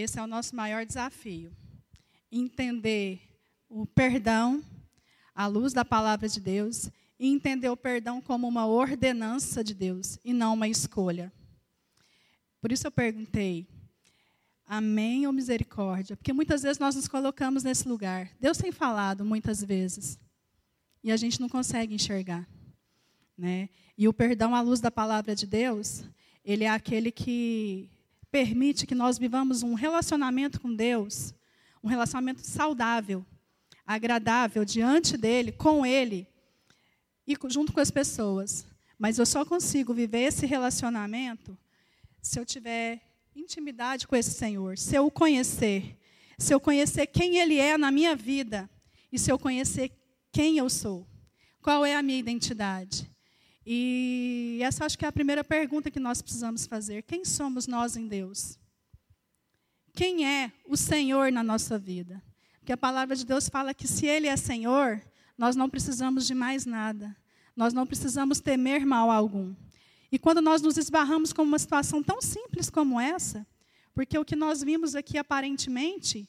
esse é o nosso maior desafio. Entender o perdão à luz da palavra de Deus e entender o perdão como uma ordenança de Deus e não uma escolha. Por isso eu perguntei: Amém ou misericórdia? Porque muitas vezes nós nos colocamos nesse lugar. Deus tem falado muitas vezes e a gente não consegue enxergar, né? E o perdão à luz da palavra de Deus, ele é aquele que permite que nós vivamos um relacionamento com Deus, um relacionamento saudável, agradável diante dele, com ele e junto com as pessoas. Mas eu só consigo viver esse relacionamento se eu tiver intimidade com esse Senhor, se eu o conhecer, se eu conhecer quem ele é na minha vida e se eu conhecer quem eu sou, qual é a minha identidade. E essa acho que é a primeira pergunta que nós precisamos fazer. Quem somos nós em Deus? Quem é o Senhor na nossa vida? Porque a palavra de Deus fala que se Ele é Senhor, nós não precisamos de mais nada. Nós não precisamos temer mal algum. E quando nós nos esbarramos com uma situação tão simples como essa, porque o que nós vimos aqui aparentemente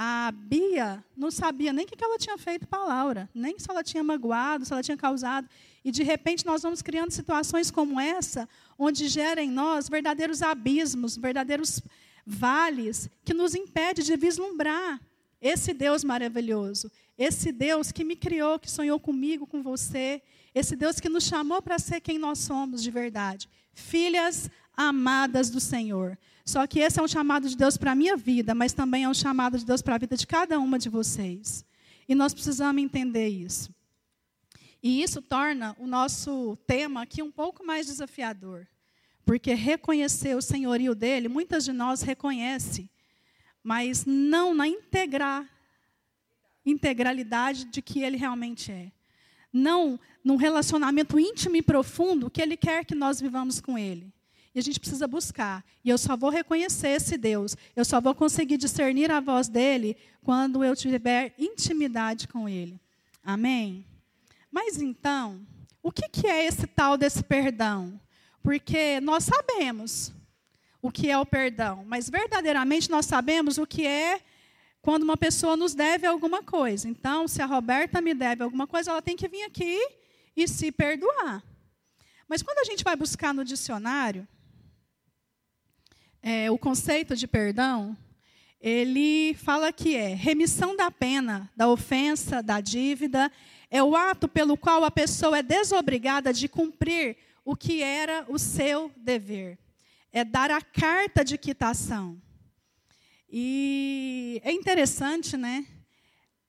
a Bia não sabia nem o que ela tinha feito para a Laura, nem se ela tinha magoado, se ela tinha causado. E, de repente, nós vamos criando situações como essa, onde gera em nós verdadeiros abismos, verdadeiros vales, que nos impede de vislumbrar esse Deus maravilhoso, esse Deus que me criou, que sonhou comigo, com você, esse Deus que nos chamou para ser quem nós somos de verdade, filhas amadas do Senhor. Só que esse é um chamado de Deus para a minha vida, mas também é um chamado de Deus para a vida de cada uma de vocês. E nós precisamos entender isso. E isso torna o nosso tema aqui um pouco mais desafiador. Porque reconhecer o senhorio dele, muitas de nós reconhecem, mas não na integrar, integralidade de que ele realmente é. Não num relacionamento íntimo e profundo que ele quer que nós vivamos com ele. E a gente precisa buscar. E eu só vou reconhecer esse Deus, eu só vou conseguir discernir a voz dele quando eu tiver intimidade com ele. Amém? Mas então, o que, é esse tal desse perdão? Porque nós sabemos o que é o perdão, mas verdadeiramente nós sabemos o que é quando uma pessoa nos deve alguma coisa. Então, se a Roberta me deve alguma coisa, ela tem que vir aqui e se perdoar. Mas quando a gente vai buscar no dicionário, é, o conceito de perdão, ele fala que é remissão da pena, da ofensa, da dívida, é o ato pelo qual a pessoa é desobrigada de cumprir o que era o seu dever. É dar a carta de quitação. E é interessante, né?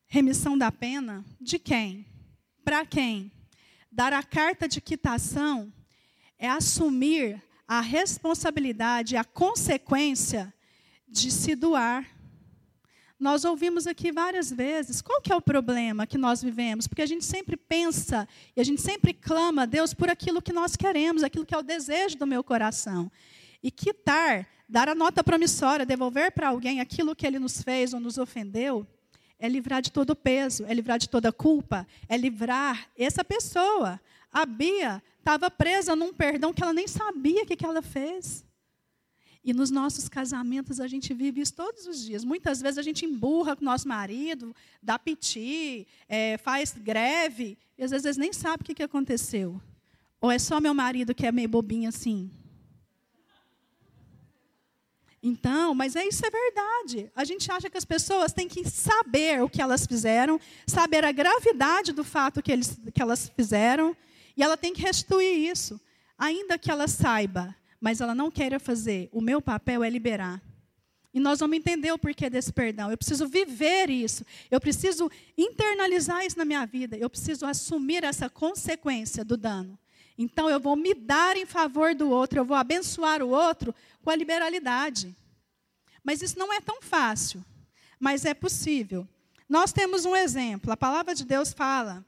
Remissão da pena de quem? Para quem? Dar a carta de quitação é assumir a responsabilidade, a consequência de se doar. Nós ouvimos aqui várias vezes. Qual que é o problema que nós vivemos? Porque a gente sempre pensa e a gente sempre clama a Deus por aquilo que nós queremos, aquilo que é o desejo do meu coração. E quitar, dar a nota promissória, devolver para alguém aquilo que ele nos fez ou nos ofendeu, é livrar de todo peso, é livrar de toda culpa, é livrar essa pessoa. A Bia estava presa num perdão que ela nem sabia o que, que ela fez. E nos nossos casamentos a gente vive isso todos os dias. Muitas vezes a gente emburra com o nosso marido, dá piti, é, faz greve, e às vezes nem sabe o que, que aconteceu. Ou é só meu marido que é meio bobinho assim? Então, mas é isso é verdade. A gente acha que as pessoas têm que saber o que elas fizeram, saber a gravidade do fato que, eles, que elas fizeram, e ela tem que restituir isso, ainda que ela saiba, mas ela não queira fazer. O meu papel é liberar. E nós vamos entender o porquê desse perdão. Eu preciso viver isso. Eu preciso internalizar isso na minha vida. Eu preciso assumir essa consequência do dano. Então eu vou me dar em favor do outro, eu vou abençoar o outro com a liberalidade. Mas isso não é tão fácil, mas é possível. Nós temos um exemplo. A palavra de Deus fala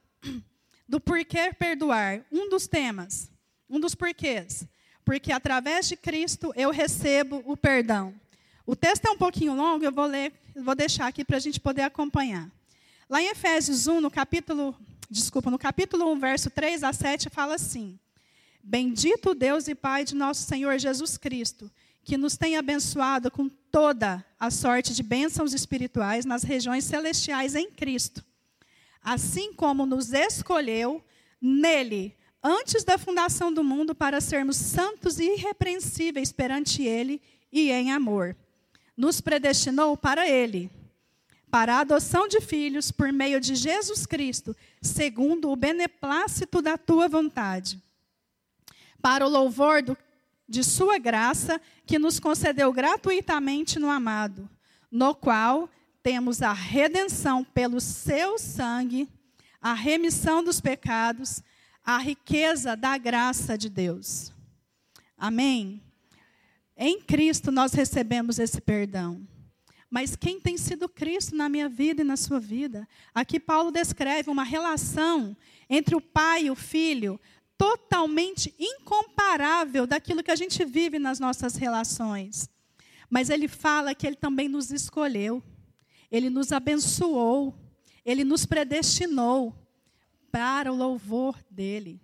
do porquê perdoar. Um dos temas, um dos porquês. Porque através de Cristo eu recebo o perdão. O texto é um pouquinho longo, eu vou ler, vou deixar aqui para a gente poder acompanhar. Lá em Efésios 1, no capítulo, desculpa, no capítulo 1, verso 3 a 7, fala assim: Bendito Deus e Pai de nosso Senhor Jesus Cristo, que nos tem abençoado com toda a sorte de bênçãos espirituais nas regiões celestiais em Cristo. Assim como nos escolheu nele antes da fundação do mundo para sermos santos e irrepreensíveis perante ele e em amor. Nos predestinou para ele, para a adoção de filhos por meio de Jesus Cristo, segundo o beneplácito da tua vontade, para o louvor do de Sua graça, que nos concedeu gratuitamente no amado, no qual temos a redenção pelo seu sangue, a remissão dos pecados, a riqueza da graça de Deus. Amém? Em Cristo nós recebemos esse perdão. Mas quem tem sido Cristo na minha vida e na sua vida? Aqui Paulo descreve uma relação entre o pai e o filho, totalmente incomparável daquilo que a gente vive nas nossas relações. Mas ele fala que ele também nos escolheu, ele nos abençoou, ele nos predestinou para o louvor dele,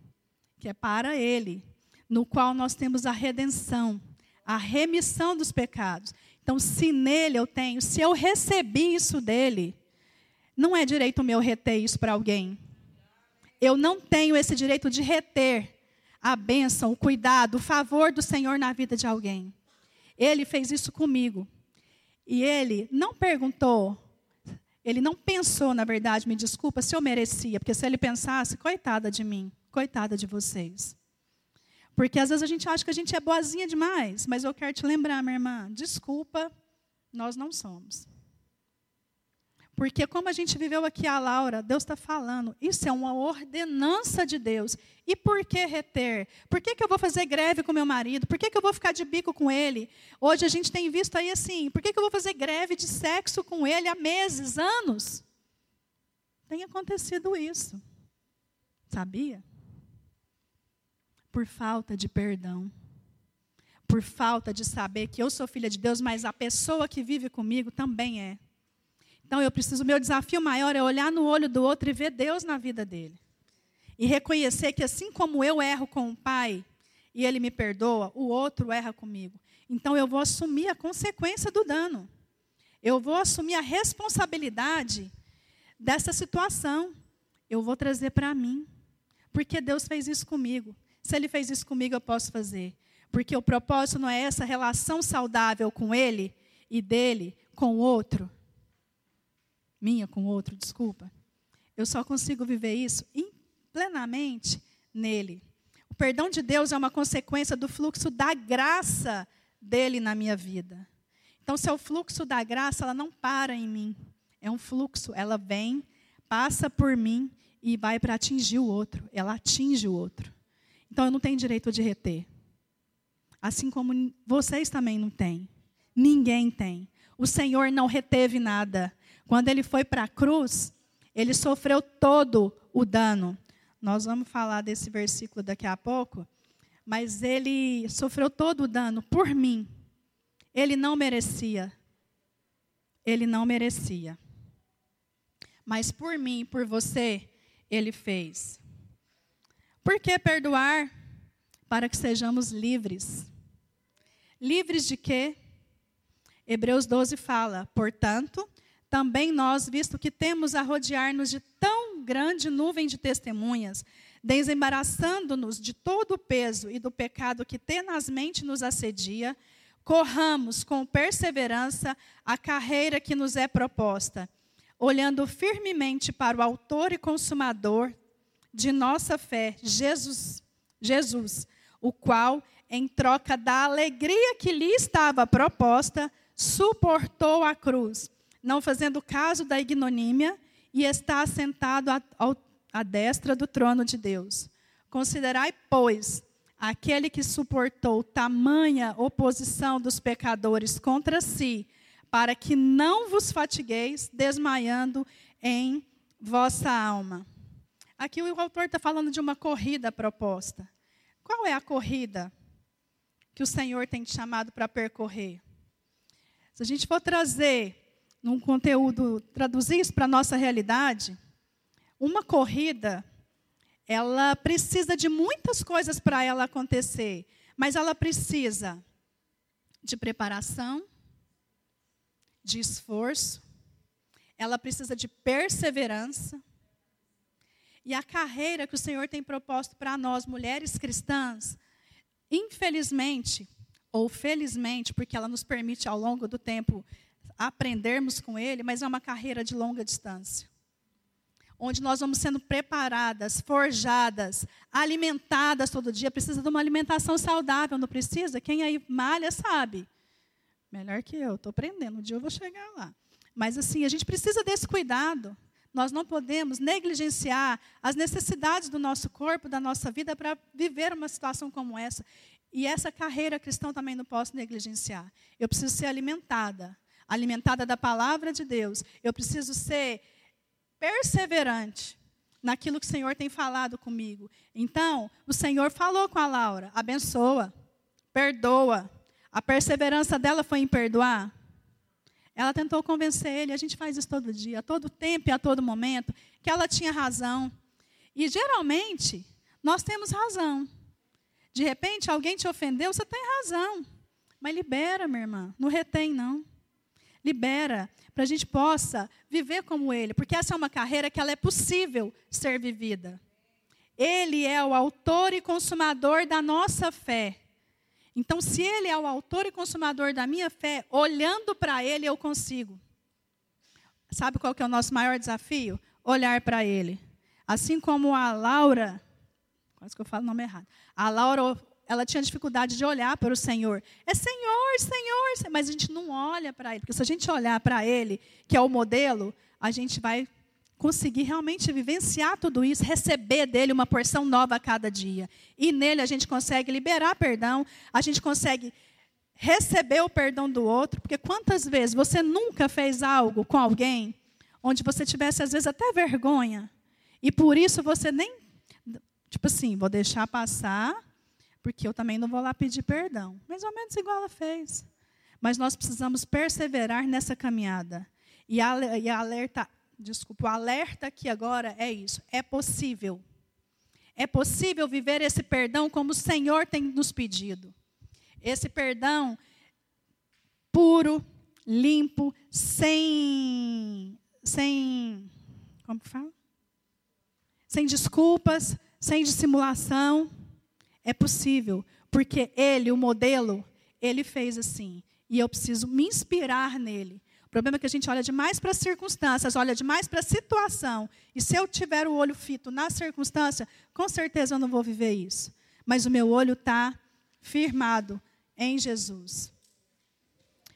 que é para ele, no qual nós temos a redenção, a remissão dos pecados. Então, se nele eu tenho, se eu recebi isso dele, não é direito meu reter isso para alguém. Eu não tenho esse direito de reter a bênção, o cuidado, o favor do Senhor na vida de alguém. Ele fez isso comigo. E ele não perguntou, ele não pensou, na verdade, me desculpa, se eu merecia, porque se ele pensasse, coitada de mim, coitada de vocês. Porque às vezes a gente acha que a gente é boazinha demais, mas eu quero te lembrar, minha irmã, desculpa, nós não somos. Porque como a gente viveu aqui a Laura, Deus está falando, isso é uma ordenança de Deus. E por que reter? Por que, que eu vou fazer greve com meu marido? Por que, que eu vou ficar de bico com ele? Hoje a gente tem visto aí assim, por que, que eu vou fazer greve de sexo com ele há meses, anos? Tem acontecido isso. Sabia? Por falta de perdão. Por falta de saber que eu sou filha de Deus, mas a pessoa que vive comigo também é. Então eu preciso, meu desafio maior é olhar no olho do outro e ver Deus na vida dele. E reconhecer que assim como eu erro com o pai e ele me perdoa, o outro erra comigo. Então eu vou assumir a consequência do dano. Eu vou assumir a responsabilidade dessa situação. Eu vou trazer para mim. Porque Deus fez isso comigo. Se ele fez isso comigo, eu posso fazer. Porque o propósito não é essa relação saudável com ele e dele com o outro minha com outro, desculpa. Eu só consigo viver isso plenamente nele. O perdão de Deus é uma consequência do fluxo da graça dele na minha vida. Então, se é o fluxo da graça, ela não para em mim. É um fluxo, ela vem, passa por mim e vai para atingir o outro. Ela atinge o outro. Então, eu não tenho direito de reter. Assim como vocês também não têm. Ninguém tem. O Senhor não reteve nada. Quando ele foi para a cruz, ele sofreu todo o dano. Nós vamos falar desse versículo daqui a pouco, mas ele sofreu todo o dano por mim. Ele não merecia. Ele não merecia. Mas por mim, por você, ele fez. Por que perdoar? Para que sejamos livres. Livres de quê? Hebreus 12 fala: portanto, também nós, visto que temos a rodear-nos de tão grande nuvem de testemunhas, desembaraçando-nos de todo o peso e do pecado que tenazmente nos assedia, corramos com perseverança a carreira que nos é proposta, olhando firmemente para o autor e consumador de nossa fé, Jesus, Jesus, o qual, em troca da alegria que lhe estava proposta, suportou a cruz não fazendo caso da ignomínia, e está assentado à, à destra do trono de Deus. Considerai, pois, aquele que suportou tamanha oposição dos pecadores contra si, para que não vos fatigueis desmaiando em vossa alma. Aqui o autor está falando de uma corrida proposta. Qual é a corrida que o Senhor tem te chamado para percorrer? Se a gente for trazer num conteúdo, traduzir isso para a nossa realidade, uma corrida ela precisa de muitas coisas para ela acontecer, mas ela precisa de preparação, de esforço, ela precisa de perseverança. E a carreira que o Senhor tem proposto para nós, mulheres cristãs, infelizmente, ou felizmente, porque ela nos permite ao longo do tempo aprendermos com Ele, mas é uma carreira de longa distância onde nós vamos sendo preparadas, forjadas, alimentadas todo dia. Precisa de uma alimentação saudável, não precisa? Quem aí malha sabe. Melhor que eu, estou aprendendo, um dia eu vou chegar lá. Mas assim, a gente precisa desse cuidado. Nós não podemos negligenciar as necessidades do nosso corpo, da nossa vida, para viver uma situação como essa. E essa carreira cristã também não posso negligenciar. Eu preciso ser alimentada alimentada da palavra de Deus. Eu preciso ser perseverante naquilo que o Senhor tem falado comigo. Então, o Senhor falou com a Laura: abençoa, perdoa. A perseverança dela foi em perdoar. Ela tentou convencer ele, a gente faz isso todo dia, a todo tempo e a todo momento, que ela tinha razão. E geralmente, nós temos razão. De repente, alguém te ofendeu, você tem razão. Mas libera, minha irmã, não retém, não. Libera para a gente possa viver como Ele, porque essa é uma carreira que ela é possível ser vivida. Ele é o autor e consumador da nossa fé. Então, se Ele é o autor e consumador da minha fé, olhando para Ele eu consigo. Sabe qual que é o nosso maior desafio? Olhar para Ele. Assim como a Laura, quase que eu falo o nome errado. A Laura ela tinha dificuldade de olhar para o Senhor. É Senhor, Senhor, mas a gente não olha para Ele, porque se a gente olhar para Ele, que é o modelo, a gente vai conseguir realmente vivenciar tudo isso, receber dele uma porção nova a cada dia. E nele a gente consegue liberar perdão, a gente consegue receber o perdão do outro, porque quantas vezes você nunca fez algo com alguém onde você tivesse às vezes até vergonha, e por isso você nem tipo assim, vou deixar passar, porque eu também não vou lá pedir perdão. Mais ou menos igual ela fez. Mas nós precisamos perseverar nessa caminhada. E a, e a alerta, desculpa, o alerta aqui agora é isso. É possível. É possível viver esse perdão como o Senhor tem nos pedido. Esse perdão puro, limpo, sem sem como que fala? Sem desculpas, sem dissimulação. É possível, porque ele, o modelo, ele fez assim. E eu preciso me inspirar nele. O problema é que a gente olha demais para as circunstâncias, olha demais para a situação. E se eu tiver o olho fito na circunstância, com certeza eu não vou viver isso. Mas o meu olho está firmado em Jesus.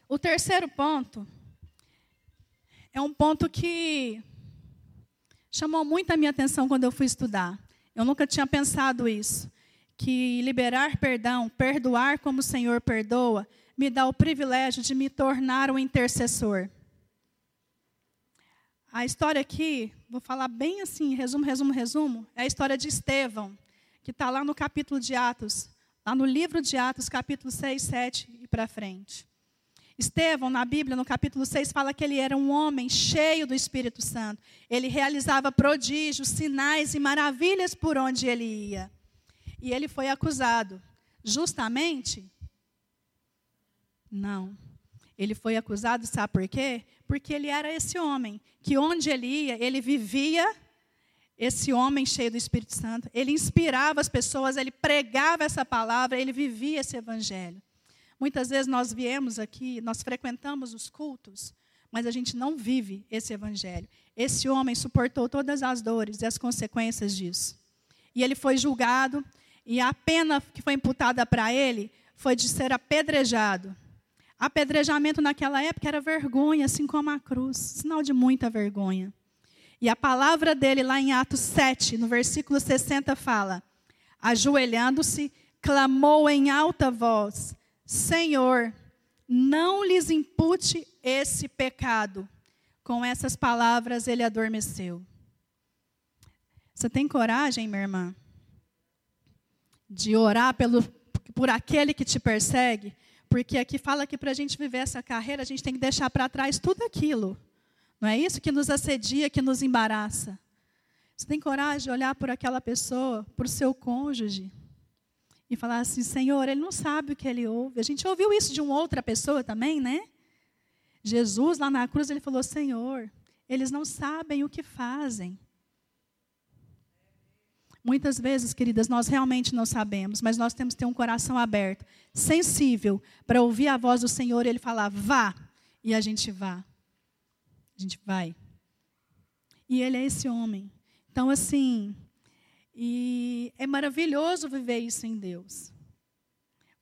O terceiro ponto é um ponto que chamou muito a minha atenção quando eu fui estudar. Eu nunca tinha pensado isso que liberar perdão, perdoar como o Senhor perdoa, me dá o privilégio de me tornar um intercessor. A história aqui, vou falar bem assim, resumo, resumo, resumo, é a história de Estevão, que está lá no capítulo de Atos, lá no livro de Atos, capítulo 6, 7 e para frente. Estevão, na Bíblia, no capítulo 6, fala que ele era um homem cheio do Espírito Santo. Ele realizava prodígios, sinais e maravilhas por onde ele ia. E ele foi acusado. Justamente? Não. Ele foi acusado, sabe por quê? Porque ele era esse homem, que onde ele ia, ele vivia esse homem cheio do Espírito Santo. Ele inspirava as pessoas, ele pregava essa palavra, ele vivia esse evangelho. Muitas vezes nós viemos aqui, nós frequentamos os cultos, mas a gente não vive esse evangelho. Esse homem suportou todas as dores e as consequências disso. E ele foi julgado, e a pena que foi imputada para ele foi de ser apedrejado. Apedrejamento naquela época era vergonha, assim como a cruz, sinal de muita vergonha. E a palavra dele, lá em Atos 7, no versículo 60, fala: Ajoelhando-se, clamou em alta voz: Senhor, não lhes impute esse pecado. Com essas palavras, ele adormeceu. Você tem coragem, minha irmã? De orar pelo, por aquele que te persegue, porque aqui fala que para a gente viver essa carreira, a gente tem que deixar para trás tudo aquilo. Não é isso que nos assedia, que nos embaraça. Você tem coragem de olhar por aquela pessoa, por seu cônjuge, e falar assim: Senhor, ele não sabe o que ele ouve. A gente ouviu isso de uma outra pessoa também, né? Jesus, lá na cruz, ele falou: Senhor, eles não sabem o que fazem. Muitas vezes, queridas, nós realmente não sabemos, mas nós temos que ter um coração aberto, sensível, para ouvir a voz do Senhor e Ele falar, vá, e a gente vá. A gente vai. E Ele é esse homem. Então, assim, e é maravilhoso viver isso em Deus.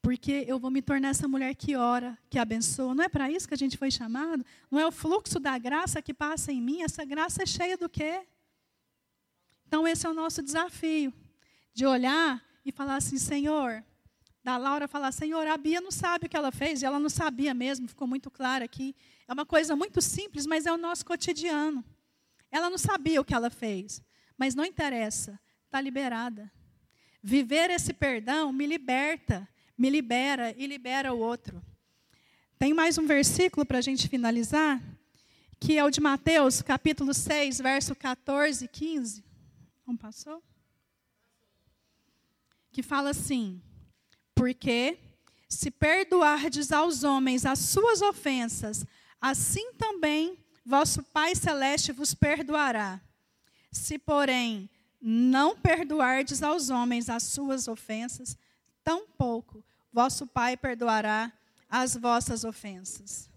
Porque eu vou me tornar essa mulher que ora, que abençoa. Não é para isso que a gente foi chamado? Não é o fluxo da graça que passa em mim? Essa graça é cheia do quê? Então, esse é o nosso desafio, de olhar e falar assim: Senhor, da Laura falar: Senhor, a Bia não sabe o que ela fez, e ela não sabia mesmo, ficou muito claro aqui. É uma coisa muito simples, mas é o nosso cotidiano. Ela não sabia o que ela fez, mas não interessa, está liberada. Viver esse perdão me liberta, me libera e libera o outro. Tem mais um versículo para a gente finalizar, que é o de Mateus, capítulo 6, verso 14 e 15. Não passou? Que fala assim: Porque se perdoardes aos homens as suas ofensas, assim também vosso Pai Celeste vos perdoará. Se, porém, não perdoardes aos homens as suas ofensas, tampouco vosso Pai perdoará as vossas ofensas.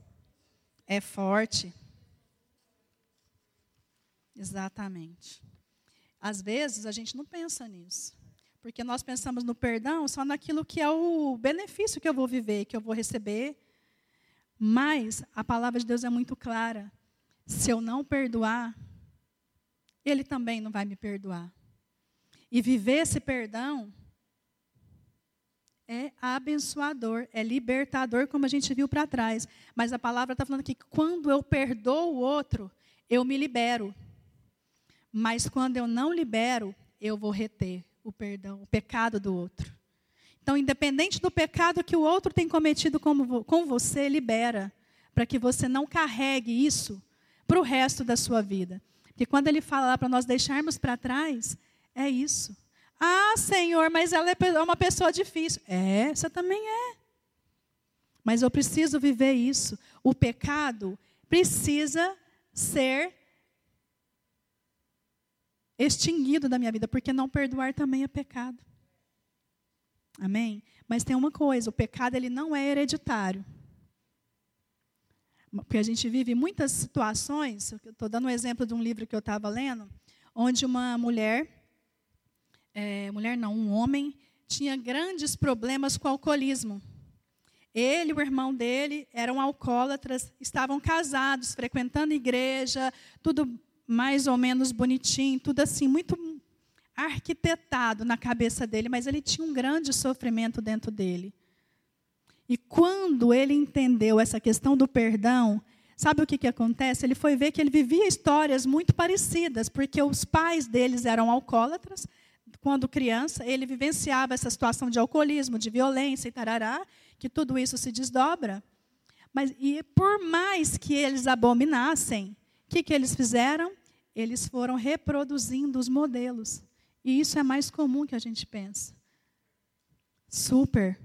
É forte. Exatamente. Às vezes a gente não pensa nisso. Porque nós pensamos no perdão só naquilo que é o benefício que eu vou viver, que eu vou receber. Mas a palavra de Deus é muito clara. Se eu não perdoar, Ele também não vai me perdoar. E viver esse perdão é abençoador, é libertador, como a gente viu para trás. Mas a palavra está falando que quando eu perdoo o outro, eu me libero. Mas quando eu não libero, eu vou reter o perdão, o pecado do outro. Então, independente do pecado que o outro tem cometido com, você, libera, para que você não carregue isso para o resto da sua vida. Porque quando ele fala para nós deixarmos para trás, é isso. Ah, Senhor, mas ela é uma pessoa difícil. É, você também é. Mas eu preciso viver isso. O pecado precisa ser extinguido da minha vida, porque não perdoar também é pecado. Amém? Mas tem uma coisa, o pecado ele não é hereditário. Porque a gente vive muitas situações, estou dando um exemplo de um livro que eu estava lendo, onde uma mulher, é, mulher não, um homem, tinha grandes problemas com alcoolismo. Ele e o irmão dele eram alcoólatras, estavam casados, frequentando igreja, tudo mais ou menos bonitinho, tudo assim, muito arquitetado na cabeça dele, mas ele tinha um grande sofrimento dentro dele. E quando ele entendeu essa questão do perdão, sabe o que, que acontece? Ele foi ver que ele vivia histórias muito parecidas, porque os pais deles eram alcoólatras. Quando criança, ele vivenciava essa situação de alcoolismo, de violência e tarará, que tudo isso se desdobra. Mas e por mais que eles abominassem, o que, que eles fizeram? Eles foram reproduzindo os modelos. E isso é mais comum que a gente pensa. Super.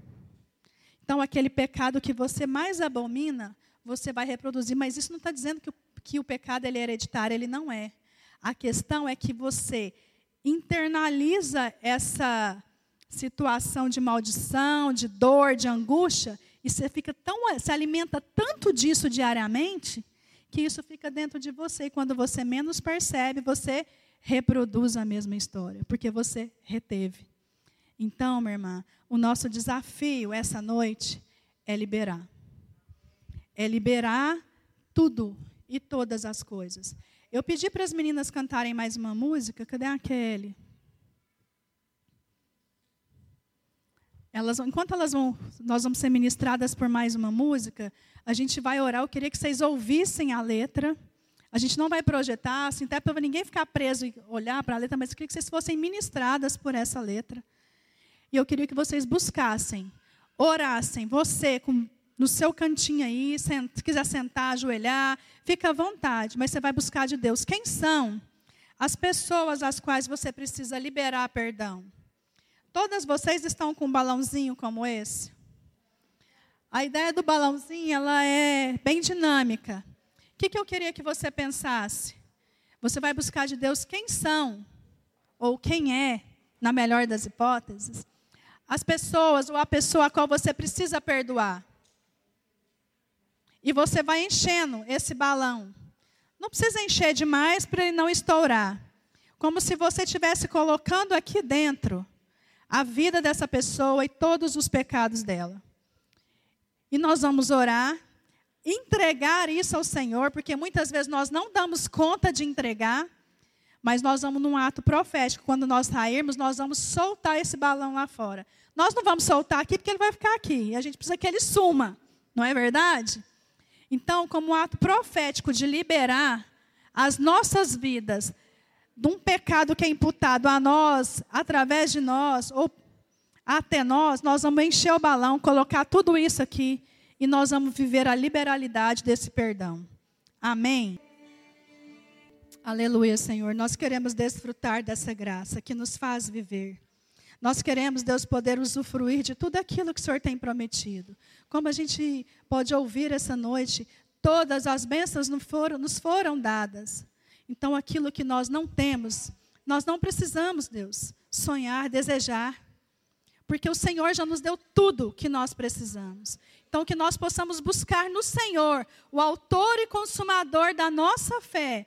Então, aquele pecado que você mais abomina, você vai reproduzir. Mas isso não está dizendo que o, que o pecado ele é hereditário, ele não é. A questão é que você internaliza essa situação de maldição, de dor, de angústia, e você fica tão, se alimenta tanto disso diariamente, que isso fica dentro de você. E quando você menos percebe, você reproduz a mesma história, porque você reteve. Então, minha irmã, o nosso desafio essa noite é liberar. É liberar tudo e todas as coisas. Eu pedi para as meninas cantarem mais uma música. Cadê a Kelly? Elas, enquanto elas vão, nós vamos ser ministradas por mais uma música, a gente vai orar. Eu queria que vocês ouvissem a letra. A gente não vai projetar, assim, até para ninguém ficar preso e olhar para a letra, mas eu queria que vocês fossem ministradas por essa letra. E eu queria que vocês buscassem, orassem, você com, no seu cantinho aí, se quiser sentar, ajoelhar, fica à vontade, mas você vai buscar de Deus. Quem são as pessoas às quais você precisa liberar perdão. Todas vocês estão com um balãozinho como esse? A ideia do balãozinho ela é bem dinâmica. O que, que eu queria que você pensasse? Você vai buscar de Deus quem são, ou quem é, na melhor das hipóteses, as pessoas ou a pessoa a qual você precisa perdoar. E você vai enchendo esse balão. Não precisa encher demais para ele não estourar. Como se você estivesse colocando aqui dentro a vida dessa pessoa e todos os pecados dela. E nós vamos orar, entregar isso ao Senhor, porque muitas vezes nós não damos conta de entregar, mas nós vamos num ato profético. Quando nós sairmos, nós vamos soltar esse balão lá fora. Nós não vamos soltar aqui porque ele vai ficar aqui. E a gente precisa que ele suma, não é verdade? Então, como um ato profético de liberar as nossas vidas de um pecado que é imputado a nós, através de nós, ou até nós, nós vamos encher o balão, colocar tudo isso aqui e nós vamos viver a liberalidade desse perdão. Amém? Aleluia, Senhor. Nós queremos desfrutar dessa graça que nos faz viver. Nós queremos, Deus, poder usufruir de tudo aquilo que o Senhor tem prometido. Como a gente pode ouvir essa noite, todas as bênçãos nos foram, nos foram dadas. Então, aquilo que nós não temos, nós não precisamos, Deus, sonhar, desejar, porque o Senhor já nos deu tudo que nós precisamos. Então, que nós possamos buscar no Senhor, o autor e consumador da nossa fé.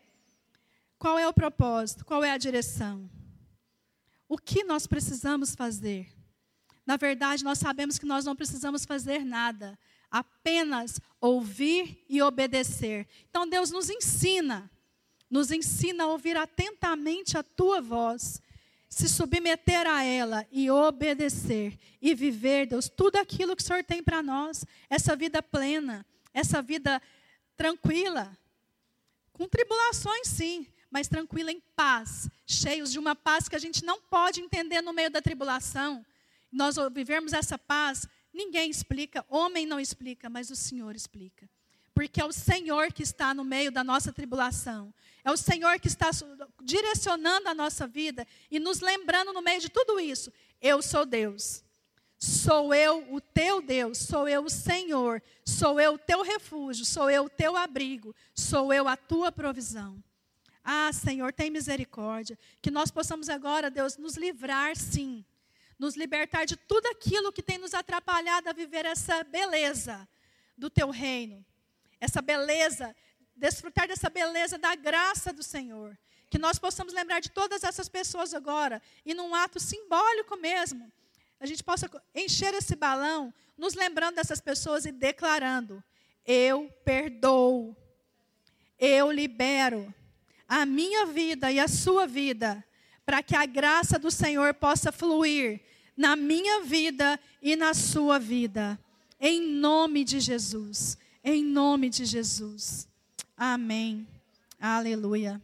Qual é o propósito? Qual é a direção? O que nós precisamos fazer? Na verdade, nós sabemos que nós não precisamos fazer nada, apenas ouvir e obedecer. Então, Deus nos ensina, nos ensina a ouvir atentamente a tua voz, se submeter a ela e obedecer e viver, Deus, tudo aquilo que o Senhor tem para nós, essa vida plena, essa vida tranquila, com tribulações sim, mas tranquila em paz, cheios de uma paz que a gente não pode entender no meio da tribulação. Nós vivermos essa paz, ninguém explica, homem não explica, mas o Senhor explica. Porque é o Senhor que está no meio da nossa tribulação. É o Senhor que está direcionando a nossa vida e nos lembrando no meio de tudo isso. Eu sou Deus. Sou eu o teu Deus, sou eu o Senhor, sou eu o teu refúgio, sou eu o teu abrigo, sou eu a tua provisão. Ah, Senhor, tem misericórdia. Que nós possamos agora, Deus, nos livrar, sim. Nos libertar de tudo aquilo que tem nos atrapalhado a viver essa beleza do teu reino. Essa beleza, desfrutar dessa beleza da graça do Senhor. Que nós possamos lembrar de todas essas pessoas agora, e num ato simbólico mesmo, a gente possa encher esse balão, nos lembrando dessas pessoas e declarando: Eu perdoo, eu libero, a minha vida e a sua vida, para que a graça do Senhor possa fluir na minha vida e na sua vida. Em nome de Jesus. Em nome de Jesus. Amém. Aleluia.